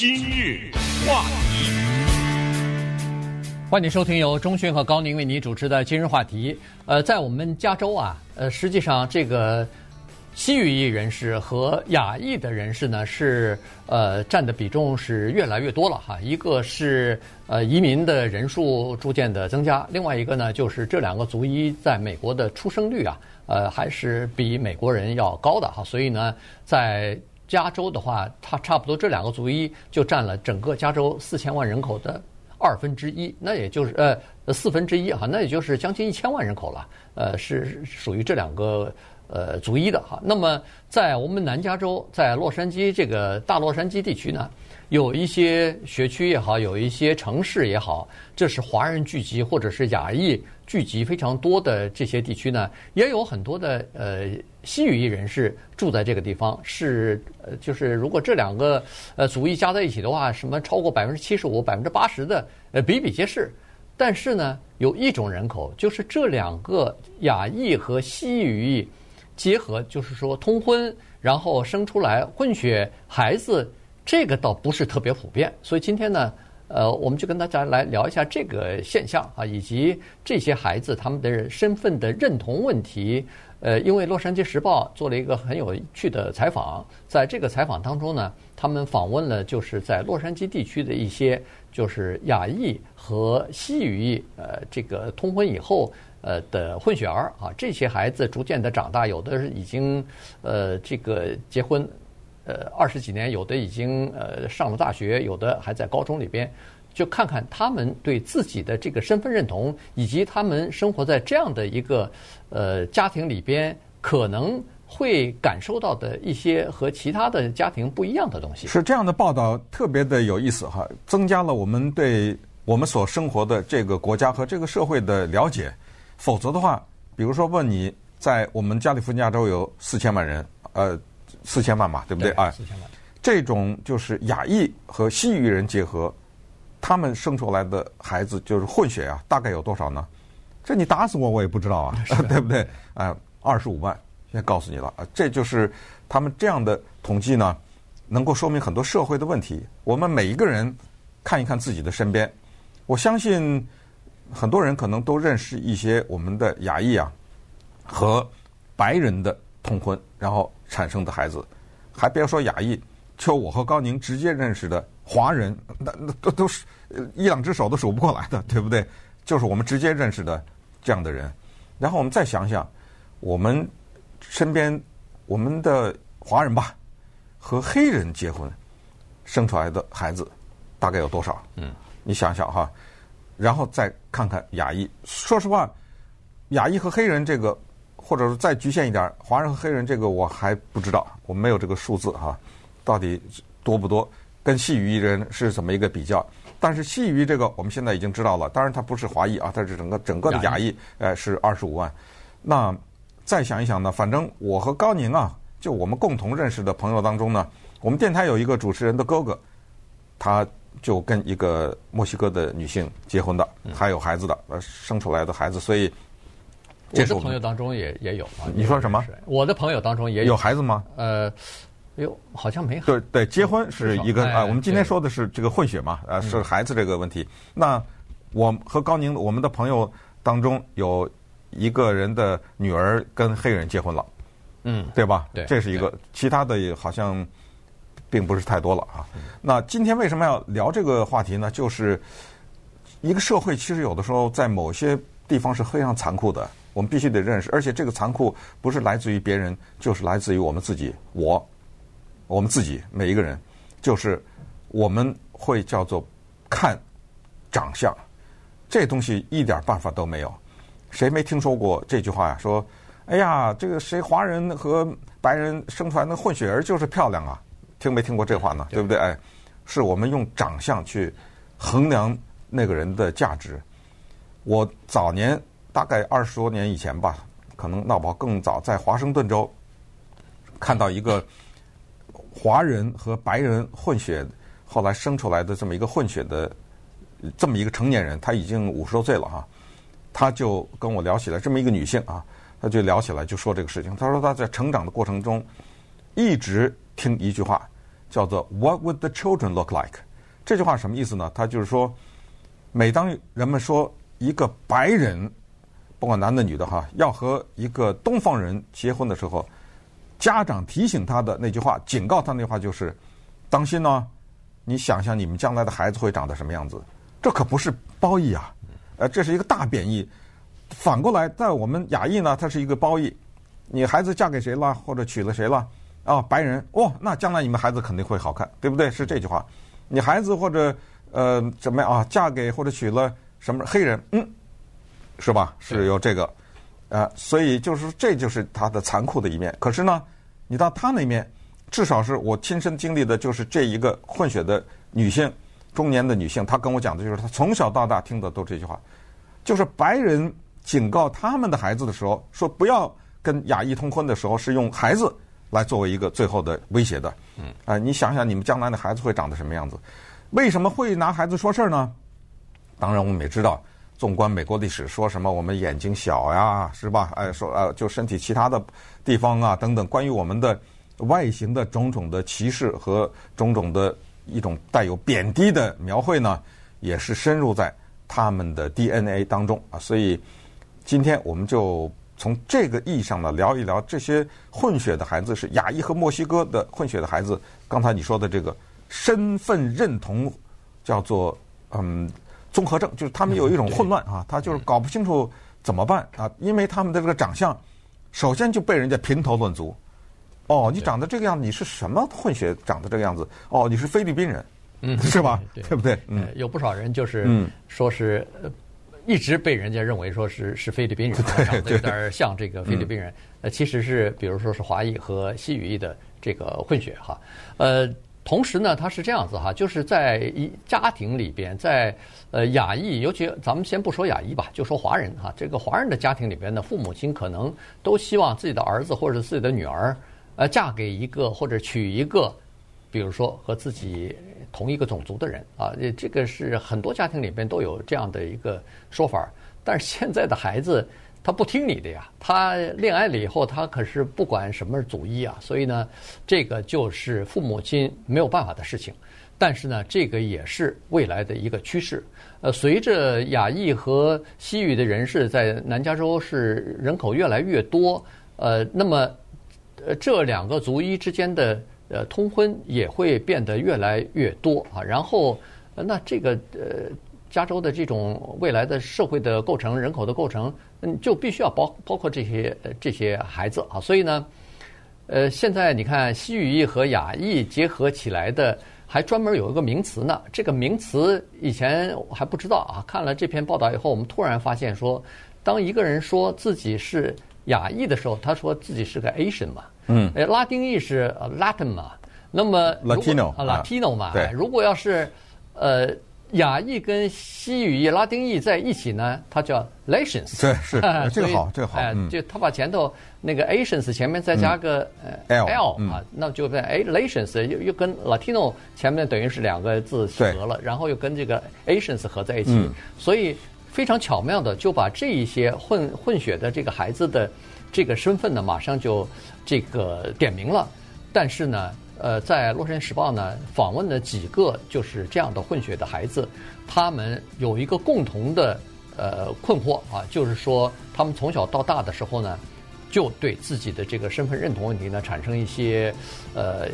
今日话题，欢迎收听由钟迅和高宁为你主持的今日话题。呃，在我们加州啊，呃，实际上这个西语裔人士和亚裔的人士呢，是呃占的比重是越来越多了哈。一个是呃移民的人数逐渐的增加，另外一个呢，就是这两个族裔在美国的出生率啊，呃，还是比美国人要高的哈。所以呢，在加州的话，它差不多这两个族裔就占了整个加州四千万人口的二分之一，那也就是呃四分之一哈，那也就是将近一千万人口了，呃是属于这两个呃族裔的哈。那么在我们南加州，在洛杉矶这个大洛杉矶地区呢，有一些学区也好，有一些城市也好，这是华人聚集或者是亚裔聚集非常多的这些地区呢，也有很多的呃。西语裔人士住在这个地方，是呃，就是如果这两个呃族裔加在一起的话，什么超过百分之七十五、百分之八十的呃比比皆是。但是呢，有一种人口，就是这两个亚裔和西语裔结合，就是说通婚，然后生出来混血孩子，这个倒不是特别普遍。所以今天呢，呃，我们就跟大家来聊一下这个现象啊，以及这些孩子他们的身份的认同问题。呃，因为《洛杉矶时报》做了一个很有趣的采访，在这个采访当中呢，他们访问了就是在洛杉矶地区的一些就是亚裔和西语裔呃这个通婚以后呃的混血儿啊，这些孩子逐渐的长大，有的是已经呃这个结婚呃二十几年，有的已经呃上了大学，有的还在高中里边。就看看他们对自己的这个身份认同，以及他们生活在这样的一个呃家庭里边，可能会感受到的一些和其他的家庭不一样的东西。是这样的报道特别的有意思哈，增加了我们对我们所生活的这个国家和这个社会的了解。否则的话，比如说问你在我们加利福尼亚州有四千万人，呃，四千万嘛，对不对啊？四千万。这种就是亚裔和西域人结合。他们生出来的孩子就是混血啊，大概有多少呢？这你打死我我也不知道啊，对不对？啊，二十五万，现在告诉你了啊，这就是他们这样的统计呢，能够说明很多社会的问题。我们每一个人看一看自己的身边，我相信很多人可能都认识一些我们的亚裔啊和白人的通婚，然后产生的孩子，还别说亚裔，就我和高宁直接认识的。华人那那都都是一两只手都数不过来的，对不对？就是我们直接认识的这样的人。然后我们再想想，我们身边我们的华人吧，和黑人结婚生出来的孩子大概有多少？嗯，你想想哈。然后再看看亚裔，说实话，亚裔和黑人这个，或者说再局限一点，华人和黑人这个我还不知道，我没有这个数字哈，到底多不多？跟西语裔人是怎么一个比较？但是西语这个我们现在已经知道了，当然他不是华裔啊，他是整个整个的亚裔，呃，是二十五万。那再想一想呢，反正我和高宁啊，就我们共同认识的朋友当中呢，我们电台有一个主持人的哥哥，他就跟一个墨西哥的女性结婚的，还有孩子的，呃，生出来的孩子，所以我的朋友当中也也有啊。你说什么？我的朋友当中也有有孩子吗？呃。哟，好像没。对对，结婚是一个啊。我们今天说的是这个混血嘛，啊，是孩子这个问题。那我和高宁，我们的朋友当中有一个人的女儿跟黑人结婚了，嗯，对吧？对，这是一个。其他的也好像并不是太多了啊。那今天为什么要聊这个话题呢？就是一个社会其实有的时候在某些地方是非常残酷的，我们必须得认识。而且这个残酷不是来自于别人，就是来自于我们自己。我。我们自己每一个人，就是我们会叫做看长相，这东西一点办法都没有。谁没听说过这句话呀？说，哎呀，这个谁华人和白人生出来的混血儿就是漂亮啊？听没听过这话呢？对不对？哎，是我们用长相去衡量那个人的价值。我早年大概二十多年以前吧，可能闹不好更早，在华盛顿州看到一个。华人和白人混血，后来生出来的这么一个混血的这么一个成年人，他已经五十多岁了哈，他就跟我聊起来，这么一个女性啊，他就聊起来就说这个事情。他说他在成长的过程中一直听一句话，叫做 “What would the children look like？” 这句话什么意思呢？他就是说，每当人们说一个白人，不管男的女的哈，要和一个东方人结婚的时候，家长提醒他的那句话，警告他那句话就是：“当心呢，你想想你们将来的孩子会长得什么样子？”这可不是褒义啊，呃，这是一个大贬义。反过来，在我们亚裔呢，它是一个褒义。你孩子嫁给谁了，或者娶了谁了？啊，白人哦，那将来你们孩子肯定会好看，对不对？是这句话。你孩子或者呃怎么样啊，嫁给或者娶了什么黑人？嗯，是吧？是有这个，啊、呃，所以就是这就是他的残酷的一面。可是呢，你到他那面，至少是我亲身经历的，就是这一个混血的女性，中年的女性，她跟我讲的就是她从小到大听的都这句话，就是白人警告他们的孩子的时候，说不要跟亚裔通婚的时候，是用孩子。来作为一个最后的威胁的，嗯，啊，你想想你们将来的孩子会长得什么样子？为什么会拿孩子说事儿呢？当然，我们也知道，纵观美国历史，说什么我们眼睛小呀，是吧？哎，说呃，就身体其他的地方啊等等，关于我们的外形的种种的歧视和种种的一种带有贬低的描绘呢，也是深入在他们的 DNA 当中啊。所以今天我们就。从这个意义上呢，聊一聊这些混血的孩子是亚裔和墨西哥的混血的孩子。刚才你说的这个身份认同叫做嗯综合症，就是他们有一种混乱啊，他就是搞不清楚怎么办啊，因为他们的这个长相，首先就被人家评头论足。哦，你长得这个样子，你是什么混血？长得这个样子？哦，你是菲律宾人，嗯，是吧？对不对？嗯，有不少人就是说是。一直被人家认为说是是菲律宾人，长得有点像这个菲律宾人。呃，其实是比如说是华裔和西语裔的这个混血哈。呃，同时呢，他是这样子哈，就是在一家庭里边，在呃亚裔，尤其咱们先不说亚裔吧，就说华人哈。这个华人的家庭里边呢，父母亲可能都希望自己的儿子或者自己的女儿，呃，嫁给一个或者娶一个，比如说和自己。同一个种族的人啊，这个是很多家庭里边都有这样的一个说法。但是现在的孩子他不听你的呀，他恋爱了以后他可是不管什么族裔啊，所以呢，这个就是父母亲没有办法的事情。但是呢，这个也是未来的一个趋势。呃，随着亚裔和西语的人士在南加州是人口越来越多，呃，那么呃这两个族裔之间的。呃，通婚也会变得越来越多啊。然后，那这个呃，加州的这种未来的社会的构成、人口的构成，嗯，就必须要包包括这些这些孩子啊。所以呢，呃，现在你看西语裔和雅裔结合起来的，还专门有一个名词呢。这个名词以前还不知道啊。看了这篇报道以后，我们突然发现说，当一个人说自己是雅裔的时候，他说自己是个 Asian 嘛。嗯，诶，拉丁裔是 Latin 嘛？那么 Latino 啊，Latino 嘛？对。如果要是呃亚裔跟西语裔、拉丁裔在一起呢，它叫 Lations。对，是 这个好，这个好。就他把前头那个 Asians 前面再加个 L 啊，那就变哎 Lations 又又跟 Latino 前面等于是两个字合了，然后又跟这个 Asians 合在一起，所以非常巧妙的就把这一些混混血的这个孩子的这个身份呢，马上就。这个点名了，但是呢，呃，在《洛杉矶时报》呢访问了几个就是这样的混血的孩子，他们有一个共同的呃困惑啊，就是说他们从小到大的时候呢，就对自己的这个身份认同问题呢产生一些呃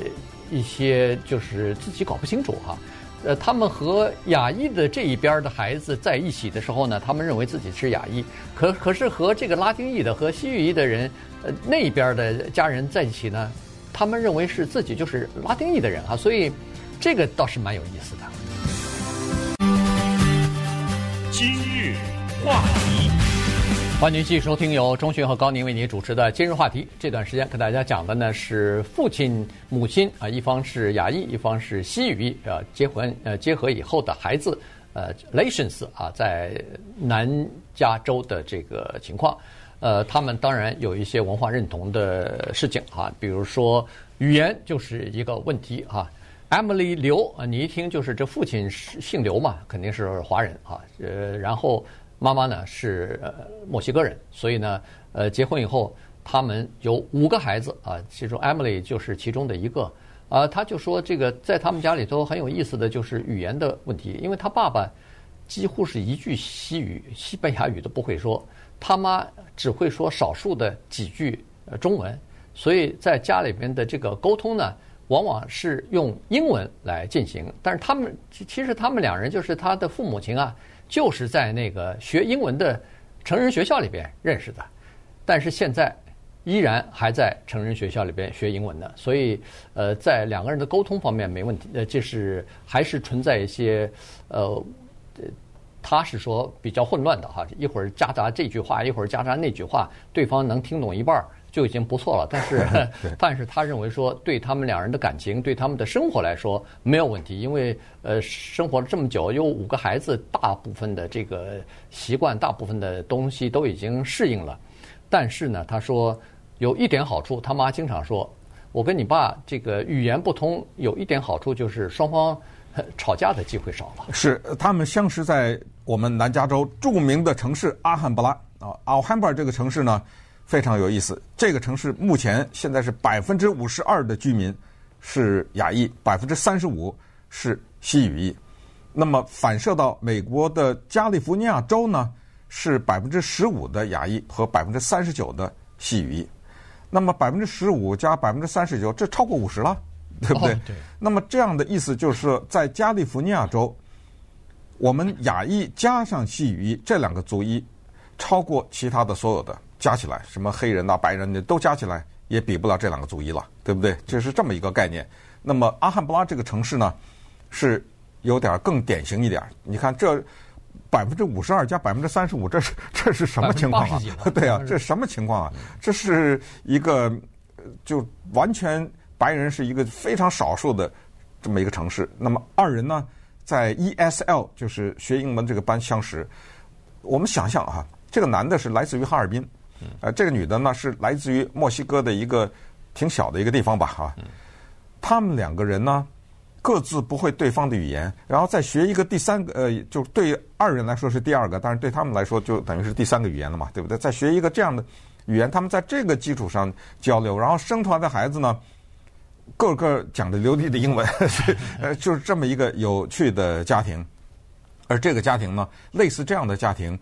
一些就是自己搞不清楚哈。呃，他们和亚裔的这一边的孩子在一起的时候呢，他们认为自己是亚裔，可可是和这个拉丁裔的和西域裔的人。呃，那边的家人在一起呢，他们认为是自己就是拉丁裔的人啊，所以这个倒是蛮有意思的。今日话题，欢迎继续收听由钟迅和高宁为您主持的《今日话题》。这段时间跟大家讲的呢是父亲、母亲啊，一方是亚裔，一方是西语裔啊，结婚呃结合以后的孩子呃，Lations 啊，在南加州的这个情况。呃，他们当然有一些文化认同的事情哈，比如说语言就是一个问题哈。Emily 刘啊，你一听就是这父亲是姓刘嘛，肯定是华人啊。呃，然后妈妈呢是墨西哥人，所以呢，呃，结婚以后他们有五个孩子啊，其中 Emily 就是其中的一个。啊，他就说这个在他们家里头很有意思的就是语言的问题，因为他爸爸几乎是一句西语、西班牙语都不会说，他妈只会说少数的几句中文，所以在家里边的这个沟通呢，往往是用英文来进行。但是他们其实他们两人就是他的父母亲啊，就是在那个学英文的成人学校里边认识的，但是现在。依然还在成人学校里边学英文的，所以呃，在两个人的沟通方面没问题，呃，就是还是存在一些呃，他是说比较混乱的哈，一会儿夹杂这句话，一会儿夹杂那句话，对方能听懂一半就已经不错了。但是，但是他认为说，对他们两人的感情，对他们的生活来说没有问题，因为呃，生活了这么久，有五个孩子，大部分的这个习惯，大部分的东西都已经适应了。但是呢，他说。有一点好处，他妈经常说：“我跟你爸这个语言不通，有一点好处就是双方 吵架的机会少了。”是，他们相识在我们南加州著名的城市阿罕布拉啊，奥汉布尔这个城市呢非常有意思。这个城市目前现在是百分之五十二的居民是亚裔，百分之三十五是西语裔。那么反射到美国的加利福尼亚州呢，是百分之十五的亚裔和百分之三十九的西语裔。那么百分之十五加百分之三十九，这超过五十了，对不对？哦、对。那么这样的意思就是在加利福尼亚州，我们亚裔加上西语裔这两个族裔，超过其他的所有的加起来，什么黑人呐、白人的都加起来，也比不了这两个族裔了，对不对？这是这么一个概念。那么阿罕布拉这个城市呢，是有点更典型一点。你看这。百分之五十二加百分之三十五，这是 这是什么情况啊？对啊，这什么情况啊？这是一个就完全白人是一个非常少数的这么一个城市。那么二人呢，在 ESL 就是学英文这个班相识。我们想象啊，这个男的是来自于哈尔滨，呃，这个女的呢是来自于墨西哥的一个挺小的一个地方吧，哈。他们两个人呢。各自不会对方的语言，然后再学一个第三个，呃，就对二人来说是第二个，但是对他们来说就等于是第三个语言了嘛，对不对？再学一个这样的语言，他们在这个基础上交流，然后生出来的孩子呢，个个讲的流利的英文，呃，就是这么一个有趣的家庭。而这个家庭呢，类似这样的家庭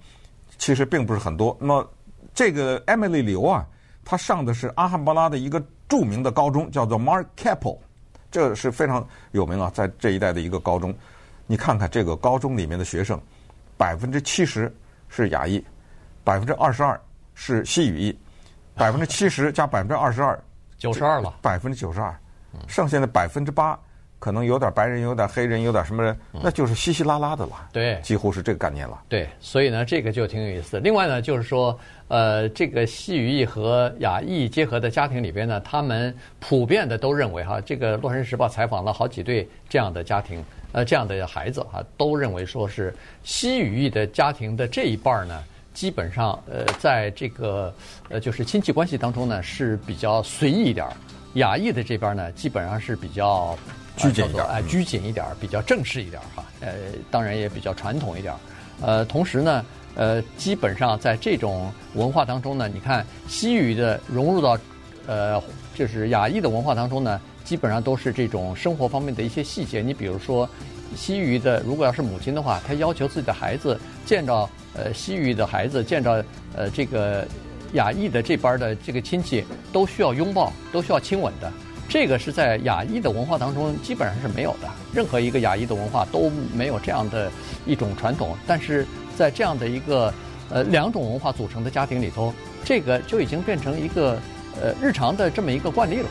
其实并不是很多。那么这个 Emily 刘啊，她上的是阿罕布拉的一个著名的高中，叫做 Mark Keppel。这是非常有名啊，在这一带的一个高中，你看看这个高中里面的学生，百分之七十是亚裔，百分之二十二是西语裔，百分之七十加百分之二十二，九十二了，百分之九十二，剩下的百分之八。可能有点白人，有点黑人，有点什么人，那就是稀稀拉拉的了。对，几乎是这个概念了。对，所以呢，这个就挺有意思。另外呢，就是说，呃，这个西语裔和亚裔结合的家庭里边呢，他们普遍的都认为哈，这个《洛杉矶时报》采访了好几对这样的家庭，呃，这样的孩子哈，都认为说是西语裔的家庭的这一半呢，基本上呃，在这个呃，就是亲戚关系当中呢是比较随意一点儿，亚裔的这边呢，基本上是比较。拘谨一点，哎，拘谨一点，比较正式一点哈。呃，当然也比较传统一点。呃，同时呢，呃，基本上在这种文化当中呢，你看西语的融入到，呃，就是亚裔的文化当中呢，基本上都是这种生活方面的一些细节。你比如说，西语的如果要是母亲的话，她要求自己的孩子见着呃西语的孩子见着呃这个亚裔的这边的这个亲戚，都需要拥抱，都需要亲吻的。这个是在亚裔的文化当中基本上是没有的，任何一个亚裔的文化都没有这样的一种传统。但是在这样的一个呃两种文化组成的家庭里头，这个就已经变成一个呃日常的这么一个惯例了。